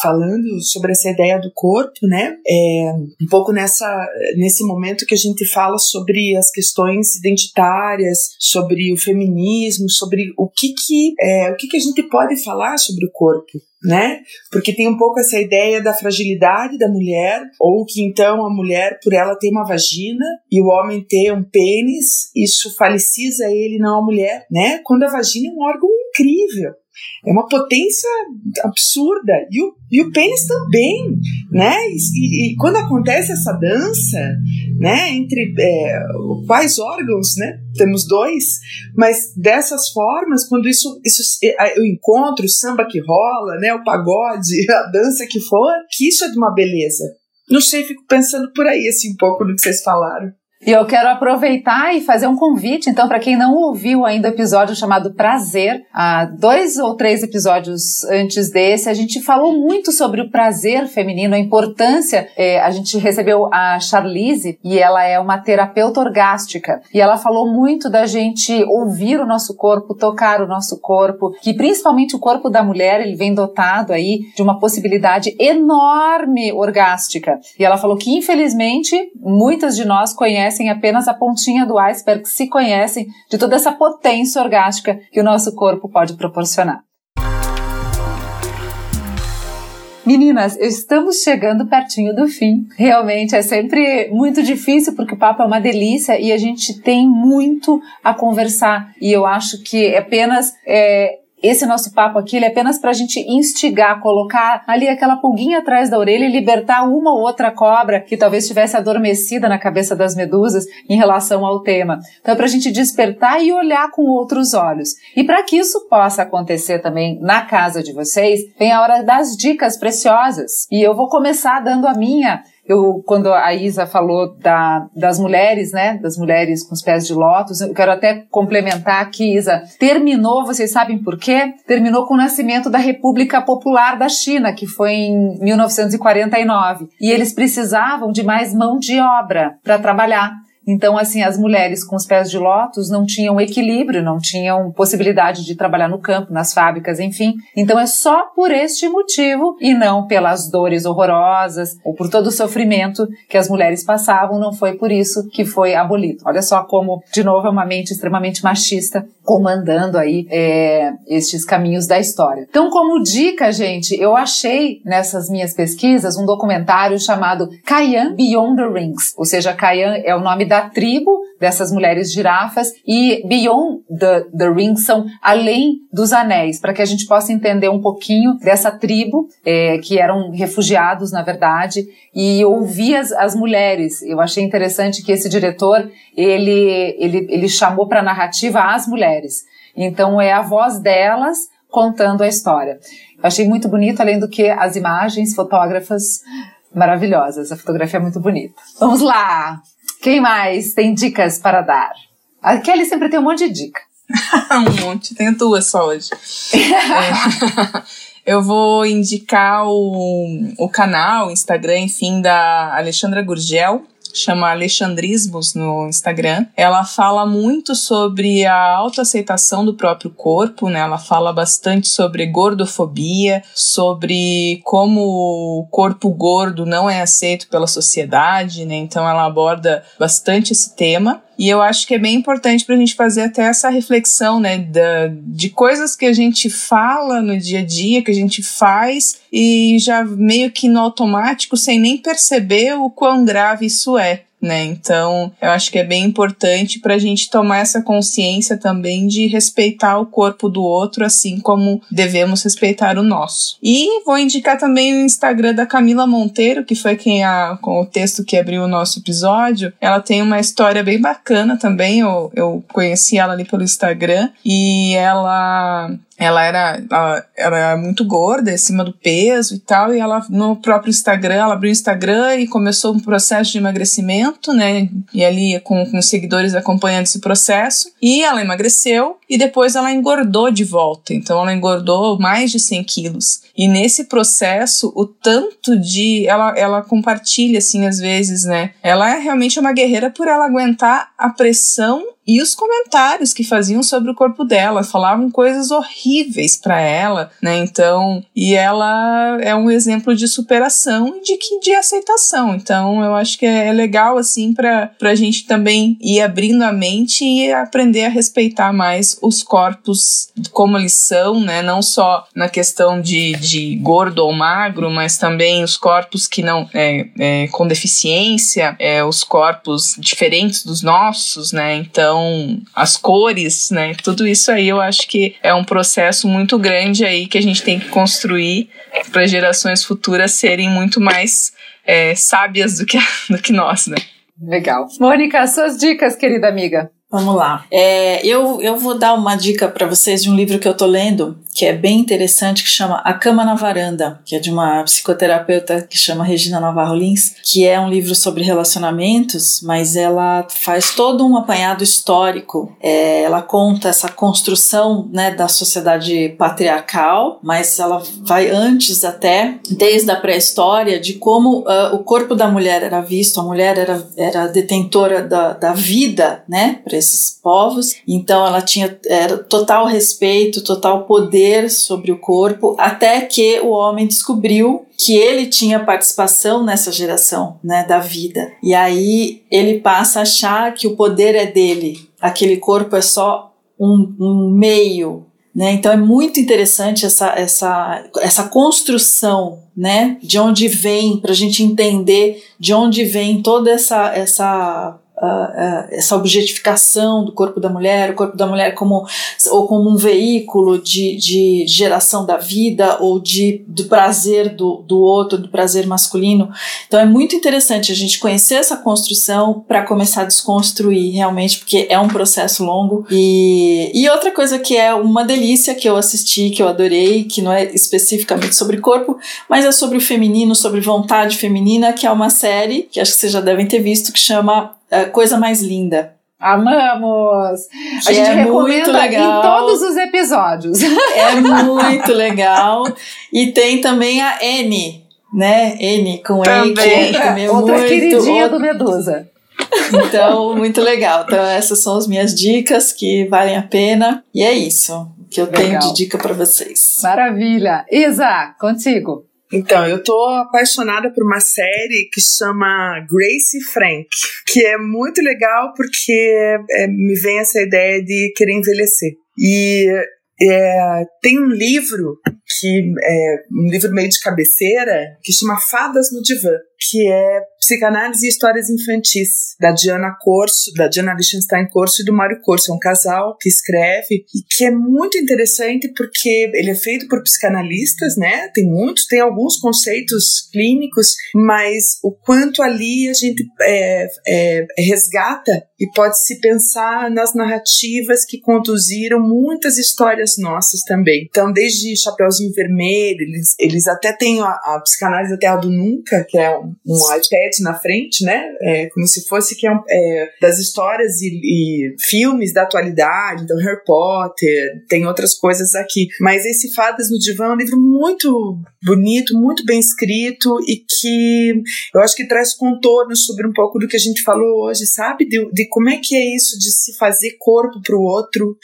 falando sobre essa ideia do corpo, né? É, um pouco nessa nesse momento que a gente fala sobre as questões identitárias, sobre o feminismo, sobre o que que é, o que que a gente pode falar sobre o corpo, né? Porque tem um pouco essa ideia da fragilidade da mulher, ou que então a mulher, por ela ter uma vagina e o homem ter um pênis, isso faliciza ele, não a mulher, né? Quando a vagina é um órgão incrível. É uma potência absurda. E o, e o pênis também, né? E, e quando acontece essa dança, né, entre é, quais órgãos, né? Temos dois, mas dessas formas, quando isso, isso o encontro, o samba que rola, né, o pagode, a dança que for, que isso é de uma beleza. Não sei, fico pensando por aí assim um pouco no que vocês falaram. E eu quero aproveitar e fazer um convite, então, para quem não ouviu ainda o episódio chamado Prazer, há dois ou três episódios antes desse, a gente falou muito sobre o prazer feminino, a importância. É, a gente recebeu a Charlize e ela é uma terapeuta orgástica. E ela falou muito da gente ouvir o nosso corpo, tocar o nosso corpo, que principalmente o corpo da mulher, ele vem dotado aí de uma possibilidade enorme orgástica. E ela falou que, infelizmente, muitas de nós conhecem conhecem apenas a pontinha do iceberg, se conhecem de toda essa potência orgástica que o nosso corpo pode proporcionar. Meninas, estamos chegando pertinho do fim. Realmente é sempre muito difícil porque o papo é uma delícia e a gente tem muito a conversar. E eu acho que apenas é, esse nosso papo aqui é apenas para a gente instigar, colocar ali aquela pulguinha atrás da orelha e libertar uma ou outra cobra que talvez estivesse adormecida na cabeça das medusas em relação ao tema. Então, é para a gente despertar e olhar com outros olhos. E para que isso possa acontecer também na casa de vocês, vem a hora das dicas preciosas. E eu vou começar dando a minha eu, quando a Isa falou da, das mulheres, né, das mulheres com os pés de lótus, eu quero até complementar aqui, Isa, terminou, vocês sabem por quê? Terminou com o nascimento da República Popular da China, que foi em 1949. E eles precisavam de mais mão de obra para trabalhar. Então, assim, as mulheres com os pés de lótus não tinham equilíbrio, não tinham possibilidade de trabalhar no campo, nas fábricas, enfim. Então, é só por este motivo e não pelas dores horrorosas ou por todo o sofrimento que as mulheres passavam, não foi por isso que foi abolido. Olha só como, de novo, é uma mente extremamente machista comandando aí é, estes caminhos da história. Então, como dica, gente, eu achei nessas minhas pesquisas um documentário chamado Kayan Beyond the Rings, ou seja, Kayan é o nome da tribo dessas mulheres girafas e Beyond the, the Rings são além dos anéis, para que a gente possa entender um pouquinho dessa tribo é, que eram refugiados, na verdade, e ouvir as, as mulheres. Eu achei interessante que esse diretor ele, ele, ele chamou para a narrativa as mulheres. Então é a voz delas contando a história. Eu achei muito bonito, além do que as imagens, fotógrafas maravilhosas. A fotografia é muito bonita. Vamos lá! Quem mais tem dicas para dar? A Kelly sempre tem um monte de dica. um monte, tenho duas só hoje. é, eu vou indicar o, o canal, Instagram, enfim, da Alexandra Gurgel, chama Alexandrismos no Instagram. Ela fala muito sobre a autoaceitação do próprio corpo, né? Ela fala bastante sobre gordofobia, sobre como o corpo gordo não é aceito pela sociedade, né? Então ela aborda bastante esse tema. E eu acho que é bem importante para a gente fazer até essa reflexão, né, da, de coisas que a gente fala no dia a dia, que a gente faz e já meio que no automático, sem nem perceber o quão grave isso é né? Então, eu acho que é bem importante para a gente tomar essa consciência também de respeitar o corpo do outro, assim como devemos respeitar o nosso. E vou indicar também o Instagram da Camila Monteiro, que foi quem a, com o texto que abriu o nosso episódio. Ela tem uma história bem bacana também. Eu, eu conheci ela ali pelo Instagram e ela ela era, ela, ela era muito gorda, acima do peso e tal, e ela no próprio Instagram, ela abriu o Instagram e começou um processo de emagrecimento, né? E ali com, com seguidores acompanhando esse processo. E ela emagreceu e depois ela engordou de volta. Então ela engordou mais de 100 quilos. E nesse processo, o tanto de. Ela, ela compartilha, assim, às vezes, né? Ela é realmente uma guerreira por ela aguentar a pressão e os comentários que faziam sobre o corpo dela, falavam coisas horríveis para ela, né? Então, e ela é um exemplo de superação e de que de aceitação. Então, eu acho que é, é legal assim para a gente também ir abrindo a mente e aprender a respeitar mais os corpos como eles são, né? Não só na questão de, de gordo ou magro, mas também os corpos que não é, é com deficiência, é, os corpos diferentes dos nossos, né? Então as cores, né? Tudo isso aí eu acho que é um processo muito grande aí que a gente tem que construir para gerações futuras serem muito mais é, sábias do que, do que nós, né? Legal. Mônica, suas dicas, querida amiga. Vamos lá. É, eu, eu vou dar uma dica para vocês de um livro que eu tô lendo, que é bem interessante, que chama A Cama na Varanda, que é de uma psicoterapeuta que chama Regina Navarro Lins, que é um livro sobre relacionamentos, mas ela faz todo um apanhado histórico. É, ela conta essa construção né, da sociedade patriarcal, mas ela vai antes até, desde a pré-história, de como uh, o corpo da mulher era visto, a mulher era, era detentora da, da vida, né? Esses povos. Então ela tinha era total respeito, total poder sobre o corpo, até que o homem descobriu que ele tinha participação nessa geração, né, da vida. E aí ele passa a achar que o poder é dele, aquele corpo é só um, um meio né? Então é muito interessante essa, essa, essa construção né? de onde vem, para a gente entender de onde vem toda essa, essa uh, essa objetificação do corpo da mulher, o corpo da mulher como, ou como um veículo de, de geração da vida ou de, do prazer do, do outro, do prazer masculino. Então é muito interessante a gente conhecer essa construção para começar a desconstruir realmente, porque é um processo longo. E, e outra coisa que é uma delícia que eu assisti, que eu adorei, que não é especificamente sobre corpo, mas é sobre o feminino, sobre vontade feminina, que é uma série que acho que vocês já devem ter visto, que chama coisa mais linda. Amamos! A gente é recomenda em todos os episódios. É muito legal. E tem também a N, né? N com também. E, que também é Outra muito, queridinha outra... do Medusa. Então, muito legal. Então, essas são as minhas dicas que valem a pena. E é isso que eu legal. tenho de dica para vocês. Maravilha. Isa, contigo. Então, eu tô apaixonada por uma série que chama Grace Frank, que é muito legal porque é, me vem essa ideia de querer envelhecer. E é, tem um livro que é um livro meio de cabeceira que chama Fadas no Divã que é Psicanálise e Histórias Infantis, da Diana Corso, da Diana Lichtenstein Corso e do Mário Corso. É um casal que escreve e que é muito interessante porque ele é feito por psicanalistas, né? Tem muitos, tem alguns conceitos clínicos, mas o quanto ali a gente é, é, resgata e pode se pensar nas narrativas que conduziram muitas histórias nossas também. Então, desde Chapeuzinho Vermelho, eles, eles até têm a, a Psicanálise da Terra do Nunca, que é um, um iPad na frente, né? É, como se fosse que é, é das histórias e, e, filmes da atualidade, então Harry Potter, tem outras coisas aqui. Mas esse Fadas no Divã é um livro muito bonito, muito bem escrito e que eu acho que traz contornos sobre um pouco do que a gente falou hoje, sabe? De, de como é que é isso de se fazer corpo para o outro,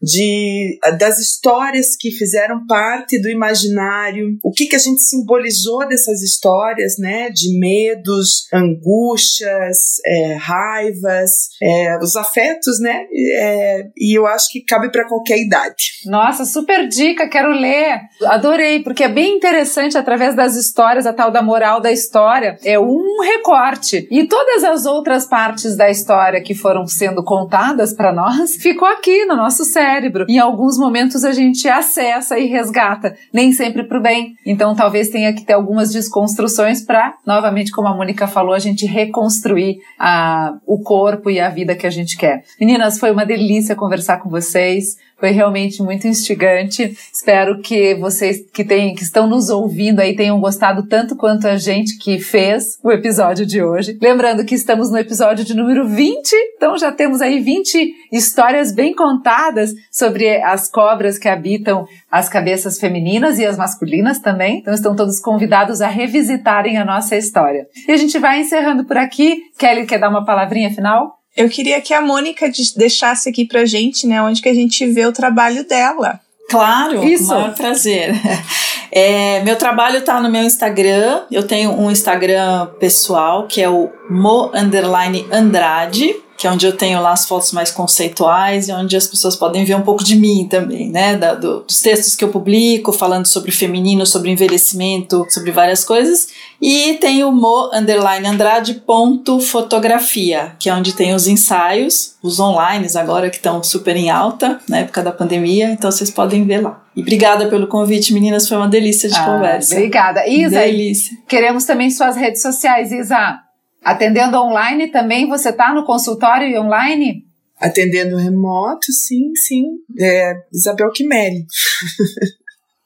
de das histórias que fizeram parte do imaginário, o que que a gente simbolizou dessas histórias, né? De medos, angústias, é, raivas, é, os afetos, né? É, e eu acho que cabe para qualquer idade. Nossa, super dica, quero ler. Adorei, porque é bem interessante através das histórias, a tal da moral da história, é um recorte. E todas as outras partes da história que foram sendo contadas para nós ficou aqui no nosso cérebro. Em alguns momentos a gente acessa e resgata, nem sempre para o bem. Então talvez tenha que ter algumas desconstruções para novamente, como a Mônica falou, a gente reconstruir a, o corpo e a vida que a gente quer. Meninas, foi uma delícia conversar com vocês. Foi realmente muito instigante. Espero que vocês que, têm, que estão nos ouvindo aí tenham gostado tanto quanto a gente que fez o episódio de hoje. Lembrando que estamos no episódio de número 20, então já temos aí 20 histórias bem contadas sobre as cobras que habitam as cabeças femininas e as masculinas também. Então estão todos convidados a revisitarem a nossa história. E a gente vai encerrando por aqui. Kelly, quer dar uma palavrinha final? Eu queria que a Mônica deixasse aqui pra gente, né, onde que a gente vê o trabalho dela. Claro, Isso. maior prazer. É, meu trabalho está no meu Instagram. Eu tenho um Instagram pessoal que é o mo Andrade que é onde eu tenho lá as fotos mais conceituais e onde as pessoas podem ver um pouco de mim também, né? Da, do, dos textos que eu publico, falando sobre feminino, sobre envelhecimento, sobre várias coisas. E tem o mo underline Andrade ponto fotografia, que é onde tem os ensaios, os online agora que estão super em alta na época da pandemia, então vocês podem ver lá. E obrigada pelo convite, meninas, foi uma delícia de ah, conversa. Obrigada. Isa, delícia. queremos também suas redes sociais, Isa. Atendendo online também, você está no consultório e online? Atendendo remoto, sim, sim. É Isabel Kimeli.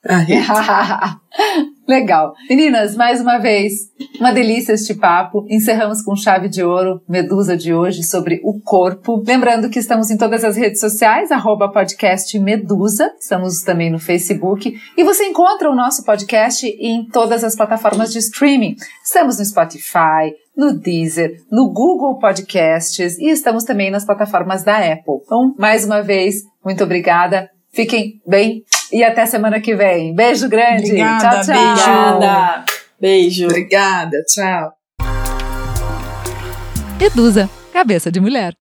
Legal. Meninas, mais uma vez, uma delícia este papo. Encerramos com chave de ouro, Medusa de hoje, sobre o corpo. Lembrando que estamos em todas as redes sociais, arroba podcast Medusa. Estamos também no Facebook. E você encontra o nosso podcast em todas as plataformas de streaming. Estamos no Spotify, no Deezer, no Google Podcasts e estamos também nas plataformas da Apple. Então, mais uma vez, muito obrigada. Fiquem bem e até semana que vem. Beijo grande. Obrigada, tchau, tchau. Obrigada. Beijo. Obrigada, tchau. Medusa, cabeça de mulher.